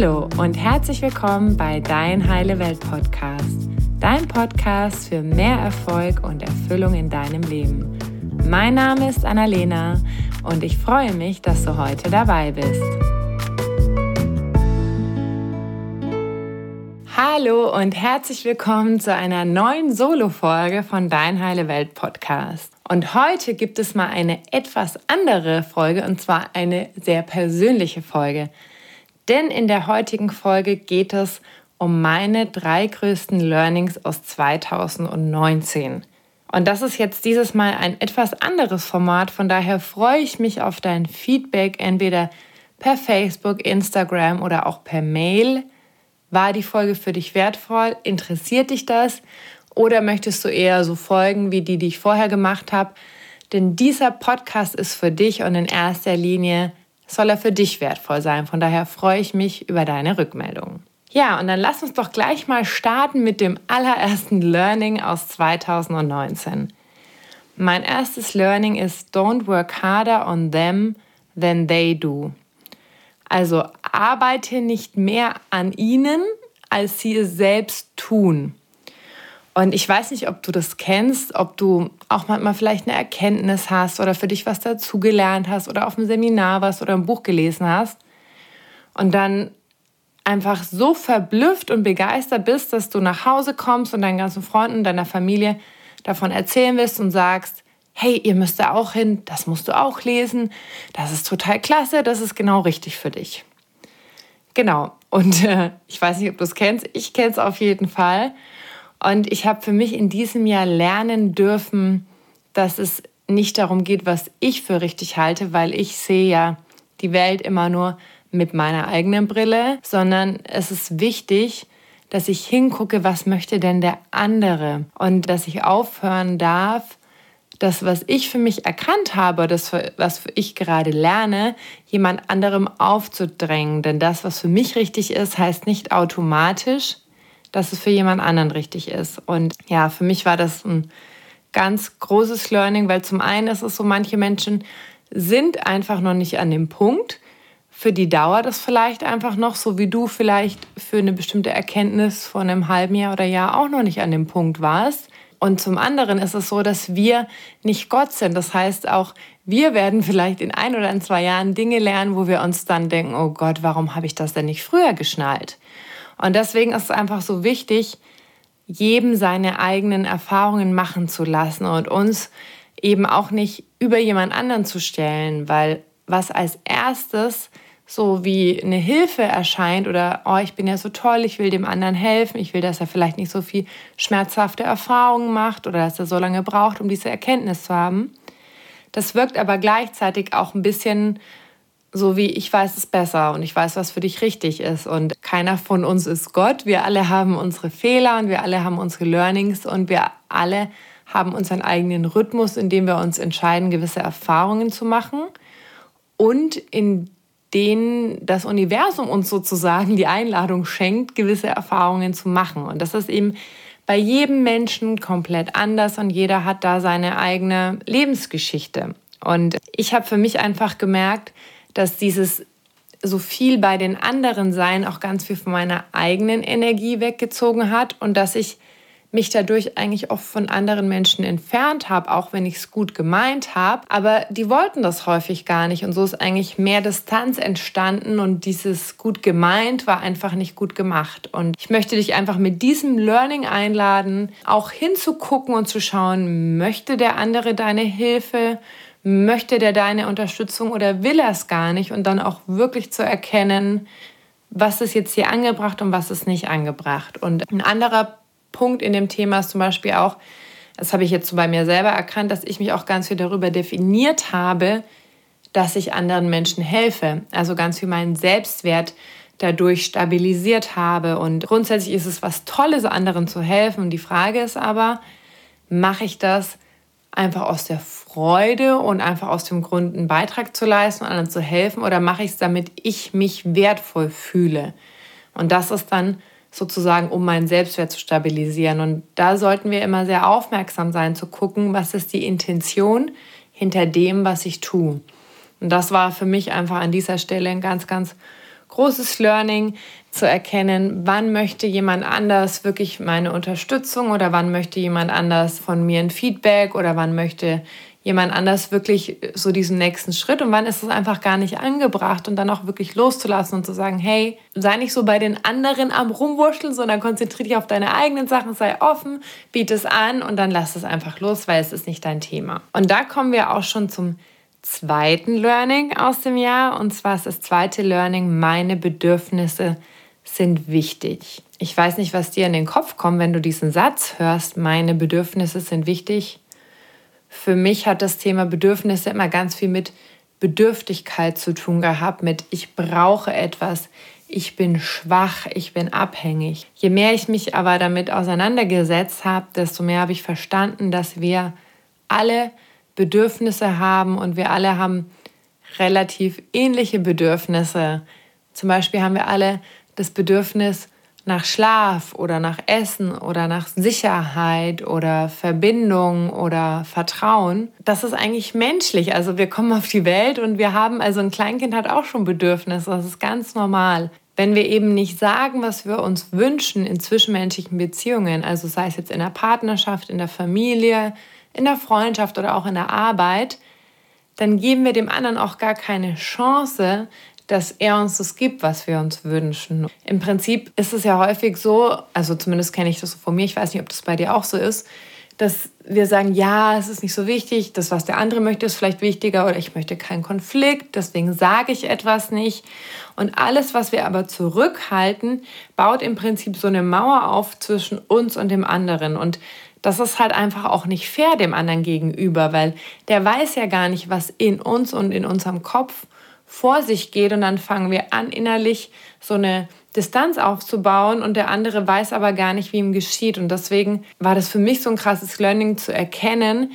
Hallo und herzlich willkommen bei Dein Heile Welt Podcast, dein Podcast für mehr Erfolg und Erfüllung in deinem Leben. Mein Name ist Annalena und ich freue mich, dass du heute dabei bist. Hallo und herzlich willkommen zu einer neuen Solo-Folge von Dein Heile Welt Podcast. Und heute gibt es mal eine etwas andere Folge und zwar eine sehr persönliche Folge. Denn in der heutigen Folge geht es um meine drei größten Learnings aus 2019. Und das ist jetzt dieses Mal ein etwas anderes Format, von daher freue ich mich auf dein Feedback, entweder per Facebook, Instagram oder auch per Mail. War die Folge für dich wertvoll? Interessiert dich das? Oder möchtest du eher so folgen wie die, die ich vorher gemacht habe? Denn dieser Podcast ist für dich und in erster Linie soll er für dich wertvoll sein. Von daher freue ich mich über deine Rückmeldungen. Ja, und dann lass uns doch gleich mal starten mit dem allerersten Learning aus 2019. Mein erstes Learning ist Don't work harder on them than they do. Also arbeite nicht mehr an ihnen, als sie es selbst tun. Und ich weiß nicht, ob du das kennst, ob du auch manchmal vielleicht eine Erkenntnis hast oder für dich was dazugelernt hast oder auf einem Seminar warst oder ein Buch gelesen hast und dann einfach so verblüfft und begeistert bist, dass du nach Hause kommst und deinen ganzen Freunden, deiner Familie davon erzählen willst und sagst, hey, ihr müsst da auch hin, das musst du auch lesen, das ist total klasse, das ist genau richtig für dich. Genau, und äh, ich weiß nicht, ob du es kennst, ich kenne es auf jeden Fall. Und ich habe für mich in diesem Jahr lernen dürfen, dass es nicht darum geht, was ich für richtig halte, weil ich sehe ja die Welt immer nur mit meiner eigenen Brille, sondern es ist wichtig, dass ich hingucke, was möchte denn der andere und dass ich aufhören darf, das, was ich für mich erkannt habe, das, was ich gerade lerne, jemand anderem aufzudrängen. Denn das, was für mich richtig ist, heißt nicht automatisch, dass es für jemand anderen richtig ist. Und ja, für mich war das ein ganz großes Learning, weil zum einen ist es so, manche Menschen sind einfach noch nicht an dem Punkt. Für die dauert es vielleicht einfach noch, so wie du vielleicht für eine bestimmte Erkenntnis von einem halben Jahr oder Jahr auch noch nicht an dem Punkt warst. Und zum anderen ist es so, dass wir nicht Gott sind. Das heißt, auch wir werden vielleicht in ein oder in zwei Jahren Dinge lernen, wo wir uns dann denken, oh Gott, warum habe ich das denn nicht früher geschnallt? Und deswegen ist es einfach so wichtig, jedem seine eigenen Erfahrungen machen zu lassen und uns eben auch nicht über jemand anderen zu stellen, weil was als erstes so wie eine Hilfe erscheint oder, oh, ich bin ja so toll, ich will dem anderen helfen, ich will, dass er vielleicht nicht so viel schmerzhafte Erfahrungen macht oder dass er so lange braucht, um diese Erkenntnis zu haben. Das wirkt aber gleichzeitig auch ein bisschen so wie ich weiß es besser und ich weiß, was für dich richtig ist. Und keiner von uns ist Gott. Wir alle haben unsere Fehler und wir alle haben unsere Learnings und wir alle haben unseren eigenen Rhythmus, in dem wir uns entscheiden, gewisse Erfahrungen zu machen. Und in denen das Universum uns sozusagen die Einladung schenkt, gewisse Erfahrungen zu machen. Und das ist eben bei jedem Menschen komplett anders und jeder hat da seine eigene Lebensgeschichte. Und ich habe für mich einfach gemerkt, dass dieses so viel bei den anderen sein auch ganz viel von meiner eigenen Energie weggezogen hat und dass ich mich dadurch eigentlich oft von anderen Menschen entfernt habe, auch wenn ich es gut gemeint habe. Aber die wollten das häufig gar nicht. Und so ist eigentlich mehr Distanz entstanden und dieses gut gemeint war einfach nicht gut gemacht. Und ich möchte dich einfach mit diesem Learning einladen, auch hinzugucken und zu schauen, möchte der andere deine Hilfe? Möchte der deine Unterstützung oder will er es gar nicht? Und dann auch wirklich zu erkennen, was ist jetzt hier angebracht und was ist nicht angebracht. Und ein anderer Punkt in dem Thema ist zum Beispiel auch, das habe ich jetzt so bei mir selber erkannt, dass ich mich auch ganz viel darüber definiert habe, dass ich anderen Menschen helfe. Also ganz viel meinen Selbstwert dadurch stabilisiert habe. Und grundsätzlich ist es was Tolles, anderen zu helfen. Und die Frage ist aber, mache ich das einfach aus der Freude und einfach aus dem Grund, einen Beitrag zu leisten, anderen zu helfen, oder mache ich es, damit ich mich wertvoll fühle? Und das ist dann sozusagen, um meinen Selbstwert zu stabilisieren. Und da sollten wir immer sehr aufmerksam sein, zu gucken, was ist die Intention hinter dem, was ich tue. Und das war für mich einfach an dieser Stelle ein ganz, ganz großes Learning zu erkennen, wann möchte jemand anders wirklich meine Unterstützung oder wann möchte jemand anders von mir ein Feedback oder wann möchte jemand anders wirklich so diesen nächsten Schritt und wann ist es einfach gar nicht angebracht und dann auch wirklich loszulassen und zu sagen, hey, sei nicht so bei den anderen am Rumwurschteln, sondern konzentriere dich auf deine eigenen Sachen, sei offen, biete es an und dann lass es einfach los, weil es ist nicht dein Thema. Und da kommen wir auch schon zum zweiten Learning aus dem Jahr und zwar ist das zweite Learning, meine Bedürfnisse sind wichtig. Ich weiß nicht, was dir in den Kopf kommt, wenn du diesen Satz hörst, meine Bedürfnisse sind wichtig für mich hat das Thema Bedürfnisse immer ganz viel mit Bedürftigkeit zu tun gehabt, mit ich brauche etwas, ich bin schwach, ich bin abhängig. Je mehr ich mich aber damit auseinandergesetzt habe, desto mehr habe ich verstanden, dass wir alle Bedürfnisse haben und wir alle haben relativ ähnliche Bedürfnisse. Zum Beispiel haben wir alle das Bedürfnis, nach Schlaf oder nach Essen oder nach Sicherheit oder Verbindung oder Vertrauen, das ist eigentlich menschlich. Also wir kommen auf die Welt und wir haben, also ein Kleinkind hat auch schon Bedürfnisse, das ist ganz normal. Wenn wir eben nicht sagen, was wir uns wünschen in zwischenmenschlichen Beziehungen, also sei es jetzt in der Partnerschaft, in der Familie, in der Freundschaft oder auch in der Arbeit, dann geben wir dem anderen auch gar keine Chance, dass er uns das gibt, was wir uns wünschen. Im Prinzip ist es ja häufig so, also zumindest kenne ich das so von mir, ich weiß nicht, ob das bei dir auch so ist, dass wir sagen, ja, es ist nicht so wichtig, das, was der andere möchte, ist vielleicht wichtiger oder ich möchte keinen Konflikt, deswegen sage ich etwas nicht. Und alles, was wir aber zurückhalten, baut im Prinzip so eine Mauer auf zwischen uns und dem anderen. Und das ist halt einfach auch nicht fair dem anderen gegenüber, weil der weiß ja gar nicht, was in uns und in unserem Kopf vor sich geht und dann fangen wir an, innerlich so eine Distanz aufzubauen und der andere weiß aber gar nicht, wie ihm geschieht. Und deswegen war das für mich so ein krasses Learning zu erkennen,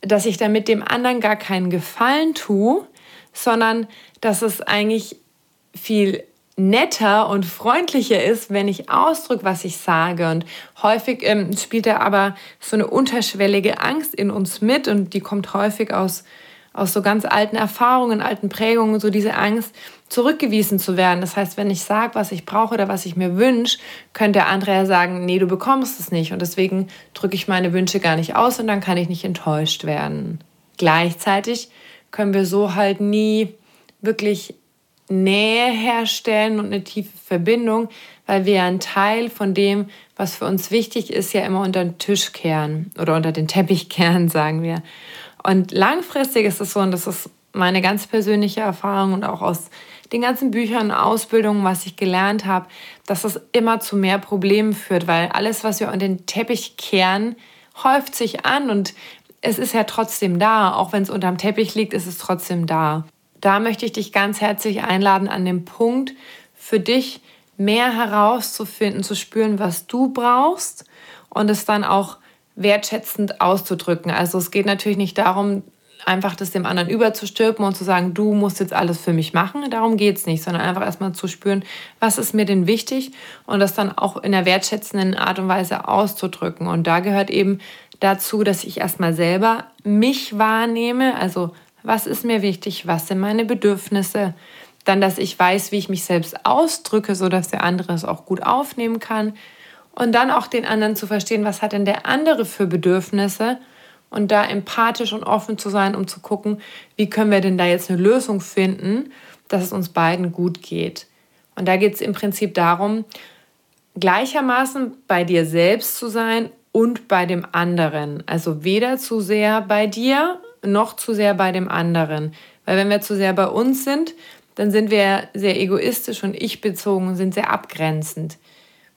dass ich damit dem anderen gar keinen Gefallen tue, sondern dass es eigentlich viel netter und freundlicher ist, wenn ich ausdrücke, was ich sage. Und häufig ähm, spielt da aber so eine unterschwellige Angst in uns mit und die kommt häufig aus aus so ganz alten Erfahrungen, alten Prägungen, so diese Angst, zurückgewiesen zu werden. Das heißt, wenn ich sage, was ich brauche oder was ich mir wünsche, könnte der andere ja sagen, nee, du bekommst es nicht. Und deswegen drücke ich meine Wünsche gar nicht aus und dann kann ich nicht enttäuscht werden. Gleichzeitig können wir so halt nie wirklich Nähe herstellen und eine tiefe Verbindung, weil wir einen Teil von dem, was für uns wichtig ist, ja immer unter den Tisch kehren oder unter den Teppich kehren, sagen wir. Und langfristig ist es so, und das ist meine ganz persönliche Erfahrung und auch aus den ganzen Büchern, Ausbildungen, was ich gelernt habe, dass es immer zu mehr Problemen führt, weil alles, was wir unter den Teppich kehren, häuft sich an und es ist ja trotzdem da. Auch wenn es unterm Teppich liegt, ist es trotzdem da. Da möchte ich dich ganz herzlich einladen, an dem Punkt für dich mehr herauszufinden, zu spüren, was du brauchst und es dann auch wertschätzend auszudrücken. Also es geht natürlich nicht darum, einfach das dem anderen überzustülpen und zu sagen, du musst jetzt alles für mich machen. Darum geht es nicht, sondern einfach erstmal zu spüren, was ist mir denn wichtig und das dann auch in einer wertschätzenden Art und Weise auszudrücken. Und da gehört eben dazu, dass ich erstmal selber mich wahrnehme, also was ist mir wichtig, was sind meine Bedürfnisse, dann, dass ich weiß, wie ich mich selbst ausdrücke, sodass der andere es auch gut aufnehmen kann und dann auch den anderen zu verstehen, was hat denn der andere für Bedürfnisse und da empathisch und offen zu sein, um zu gucken, wie können wir denn da jetzt eine Lösung finden, dass es uns beiden gut geht. Und da geht es im Prinzip darum, gleichermaßen bei dir selbst zu sein und bei dem anderen. Also weder zu sehr bei dir noch zu sehr bei dem anderen. Weil wenn wir zu sehr bei uns sind, dann sind wir sehr egoistisch und ich-bezogen und sind sehr abgrenzend.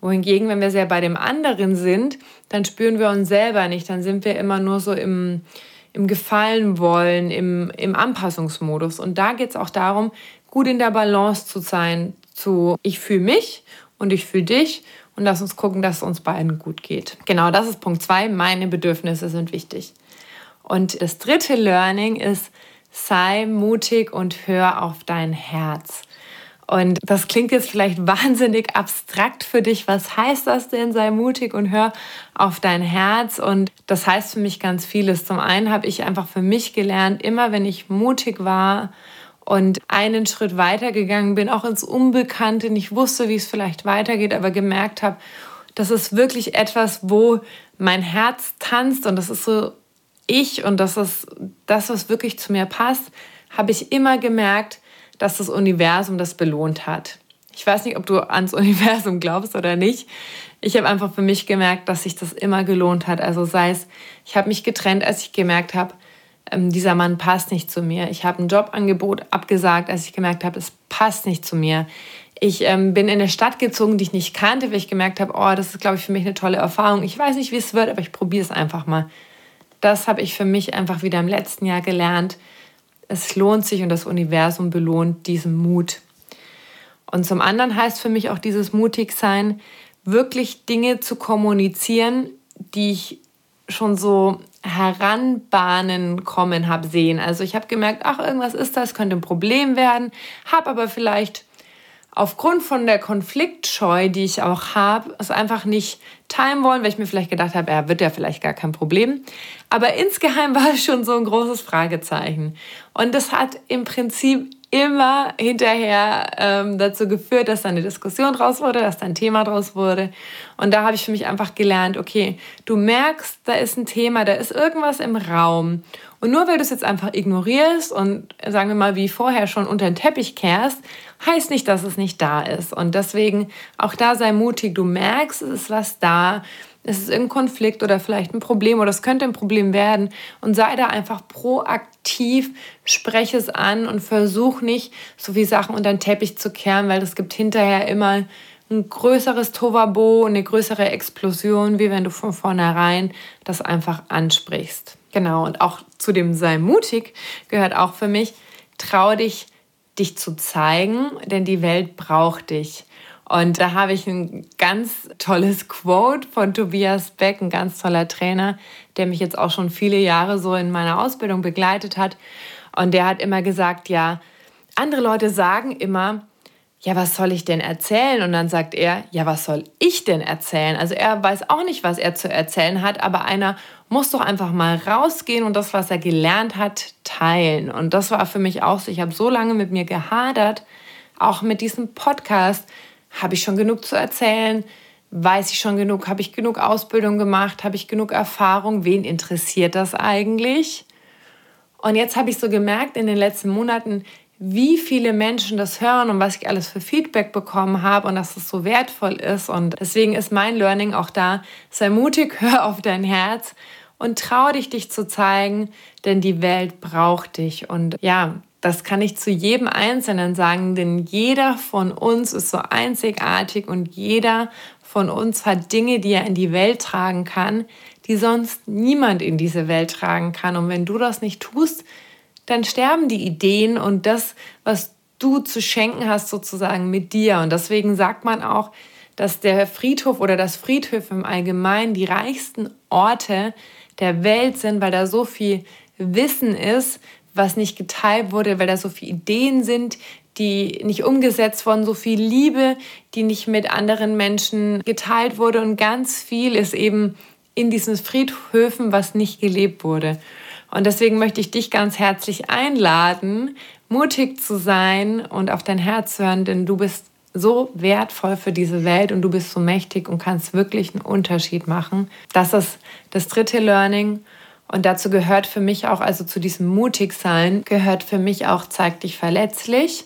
Wohingegen, wenn wir sehr bei dem anderen sind, dann spüren wir uns selber nicht. Dann sind wir immer nur so im, im Gefallen wollen, im, im Anpassungsmodus. Und da geht es auch darum, gut in der Balance zu sein, zu ich fühle mich und ich fühle dich und lass uns gucken, dass es uns beiden gut geht. Genau, das ist Punkt zwei. Meine Bedürfnisse sind wichtig. Und das dritte Learning ist, sei mutig und hör auf dein Herz. Und das klingt jetzt vielleicht wahnsinnig abstrakt für dich. Was heißt das denn? Sei mutig und hör auf dein Herz. Und das heißt für mich ganz vieles. Zum einen habe ich einfach für mich gelernt, immer wenn ich mutig war und einen Schritt weiter gegangen bin, auch ins Unbekannte, nicht wusste, wie es vielleicht weitergeht, aber gemerkt habe, das ist wirklich etwas, wo mein Herz tanzt und das ist so ich und das ist das, was wirklich zu mir passt, habe ich immer gemerkt, dass das Universum das belohnt hat. Ich weiß nicht, ob du ans Universum glaubst oder nicht. Ich habe einfach für mich gemerkt, dass sich das immer gelohnt hat. Also sei es, ich habe mich getrennt, als ich gemerkt habe, ähm, dieser Mann passt nicht zu mir. Ich habe ein Jobangebot abgesagt, als ich gemerkt habe, es passt nicht zu mir. Ich ähm, bin in eine Stadt gezogen, die ich nicht kannte, weil ich gemerkt habe, oh, das ist, glaube ich, für mich eine tolle Erfahrung. Ich weiß nicht, wie es wird, aber ich probiere es einfach mal. Das habe ich für mich einfach wieder im letzten Jahr gelernt. Es lohnt sich und das Universum belohnt diesen Mut. Und zum anderen heißt für mich auch dieses Mutigsein, wirklich Dinge zu kommunizieren, die ich schon so heranbahnen kommen habe sehen. Also ich habe gemerkt, ach, irgendwas ist das, könnte ein Problem werden, habe aber vielleicht aufgrund von der Konfliktscheu, die ich auch habe, es einfach nicht teilen wollen, weil ich mir vielleicht gedacht habe, er wird ja vielleicht gar kein Problem. Aber insgeheim war es schon so ein großes Fragezeichen. Und das hat im Prinzip immer hinterher ähm, dazu geführt, dass da eine Diskussion draus wurde, dass da ein Thema draus wurde. Und da habe ich für mich einfach gelernt, okay, du merkst, da ist ein Thema, da ist irgendwas im Raum. Und nur weil du es jetzt einfach ignorierst und sagen wir mal wie vorher schon unter den Teppich kehrst, heißt nicht, dass es nicht da ist. Und deswegen auch da sei mutig. Du merkst, es ist was da. Es ist irgendein Konflikt oder vielleicht ein Problem oder es könnte ein Problem werden. Und sei da einfach proaktiv, spreche es an und versuch nicht, so wie Sachen unter den Teppich zu kehren, weil es gibt hinterher immer ein größeres Tovabo, eine größere Explosion, wie wenn du von vornherein das einfach ansprichst. Genau, und auch zu dem sei mutig gehört auch für mich, trau dich dich zu zeigen, denn die Welt braucht dich. Und da habe ich ein ganz tolles Quote von Tobias Beck, ein ganz toller Trainer, der mich jetzt auch schon viele Jahre so in meiner Ausbildung begleitet hat. Und der hat immer gesagt, ja, andere Leute sagen immer, ja, was soll ich denn erzählen? Und dann sagt er, ja, was soll ich denn erzählen? Also er weiß auch nicht, was er zu erzählen hat, aber einer muss doch einfach mal rausgehen und das, was er gelernt hat, teilen. Und das war für mich auch so. Ich habe so lange mit mir gehadert, auch mit diesem Podcast. Habe ich schon genug zu erzählen? Weiß ich schon genug? Habe ich genug Ausbildung gemacht? Habe ich genug Erfahrung? Wen interessiert das eigentlich? Und jetzt habe ich so gemerkt in den letzten Monaten, wie viele Menschen das hören und was ich alles für Feedback bekommen habe und dass es so wertvoll ist. Und deswegen ist mein Learning auch da, sei mutig, hör auf dein Herz und trau dich, dich zu zeigen, denn die Welt braucht dich. Und ja, das kann ich zu jedem Einzelnen sagen, denn jeder von uns ist so einzigartig und jeder von uns hat Dinge, die er in die Welt tragen kann, die sonst niemand in diese Welt tragen kann. Und wenn du das nicht tust, dann sterben die Ideen und das, was du zu schenken hast, sozusagen mit dir. Und deswegen sagt man auch, dass der Friedhof oder das Friedhof im Allgemeinen die reichsten Orte der Welt sind, weil da so viel Wissen ist, was nicht geteilt wurde, weil da so viele Ideen sind, die nicht umgesetzt wurden, so viel Liebe, die nicht mit anderen Menschen geteilt wurde und ganz viel ist eben in diesen Friedhöfen, was nicht gelebt wurde. Und deswegen möchte ich dich ganz herzlich einladen, mutig zu sein und auf dein Herz zu hören, denn du bist so wertvoll für diese Welt und du bist so mächtig und kannst wirklich einen Unterschied machen. Das ist das dritte Learning. Und dazu gehört für mich auch, also zu diesem Mutigsein, gehört für mich auch, zeig dich verletzlich.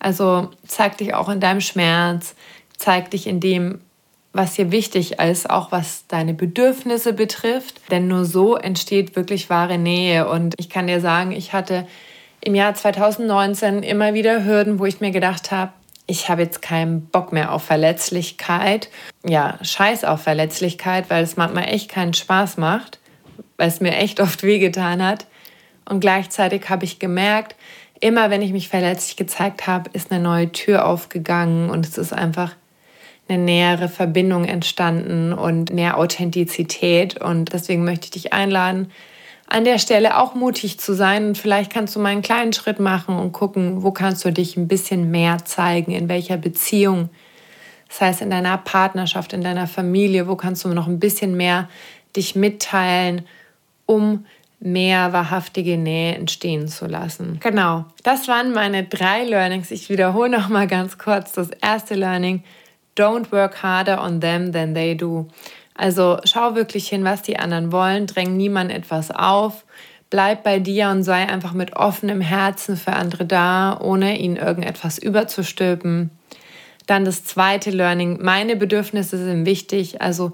Also zeig dich auch in deinem Schmerz, zeig dich in dem, was hier wichtig ist, auch was deine Bedürfnisse betrifft. Denn nur so entsteht wirklich wahre Nähe. Und ich kann dir sagen, ich hatte im Jahr 2019 immer wieder Hürden, wo ich mir gedacht habe, ich habe jetzt keinen Bock mehr auf Verletzlichkeit. Ja, scheiß auf Verletzlichkeit, weil es manchmal echt keinen Spaß macht, weil es mir echt oft wehgetan hat. Und gleichzeitig habe ich gemerkt, immer wenn ich mich verletzlich gezeigt habe, ist eine neue Tür aufgegangen und es ist einfach eine nähere Verbindung entstanden und mehr Authentizität. Und deswegen möchte ich dich einladen, an der Stelle auch mutig zu sein. Und vielleicht kannst du mal einen kleinen Schritt machen und gucken, wo kannst du dich ein bisschen mehr zeigen, in welcher Beziehung. Das heißt, in deiner Partnerschaft, in deiner Familie, wo kannst du noch ein bisschen mehr dich mitteilen, um mehr wahrhaftige Nähe entstehen zu lassen. Genau, das waren meine drei Learnings. Ich wiederhole noch mal ganz kurz das erste Learning: Don't work harder on them than they do. Also schau wirklich hin, was die anderen wollen, dräng niemand etwas auf, bleib bei dir und sei einfach mit offenem Herzen für andere da, ohne ihnen irgendetwas überzustülpen. Dann das zweite Learning, meine Bedürfnisse sind wichtig, also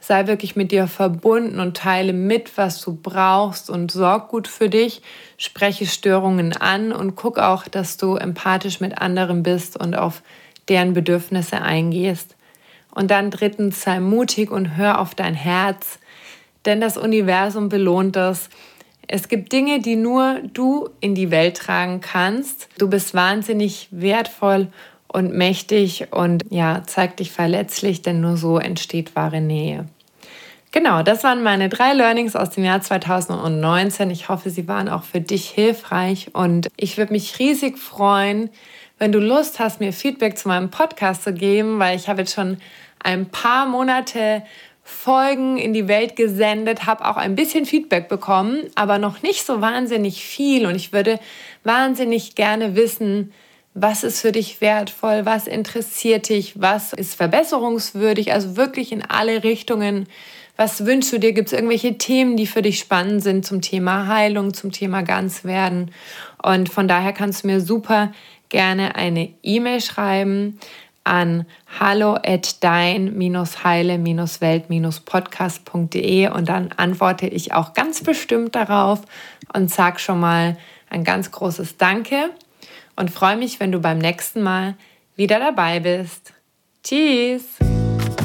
sei wirklich mit dir verbunden und teile mit, was du brauchst und sorg gut für dich, spreche Störungen an und guck auch, dass du empathisch mit anderen bist und auf deren Bedürfnisse eingehst. Und dann drittens, sei mutig und hör auf dein Herz, denn das Universum belohnt das. Es gibt Dinge, die nur du in die Welt tragen kannst. Du bist wahnsinnig wertvoll und mächtig und ja, zeig dich verletzlich, denn nur so entsteht wahre Nähe. Genau, das waren meine drei Learnings aus dem Jahr 2019. Ich hoffe, sie waren auch für dich hilfreich und ich würde mich riesig freuen, wenn du Lust hast, mir Feedback zu meinem Podcast zu geben, weil ich habe jetzt schon ein paar Monate Folgen in die Welt gesendet, habe auch ein bisschen Feedback bekommen, aber noch nicht so wahnsinnig viel und ich würde wahnsinnig gerne wissen, was ist für dich wertvoll, was interessiert dich, was ist verbesserungswürdig, also wirklich in alle Richtungen was wünschst du dir? Gibt es irgendwelche Themen, die für dich spannend sind zum Thema Heilung, zum Thema Ganzwerden? Und von daher kannst du mir super gerne eine E-Mail schreiben an hallo at dein-heile-welt-podcast.de und dann antworte ich auch ganz bestimmt darauf und sag schon mal ein ganz großes Danke und freue mich, wenn du beim nächsten Mal wieder dabei bist. Tschüss!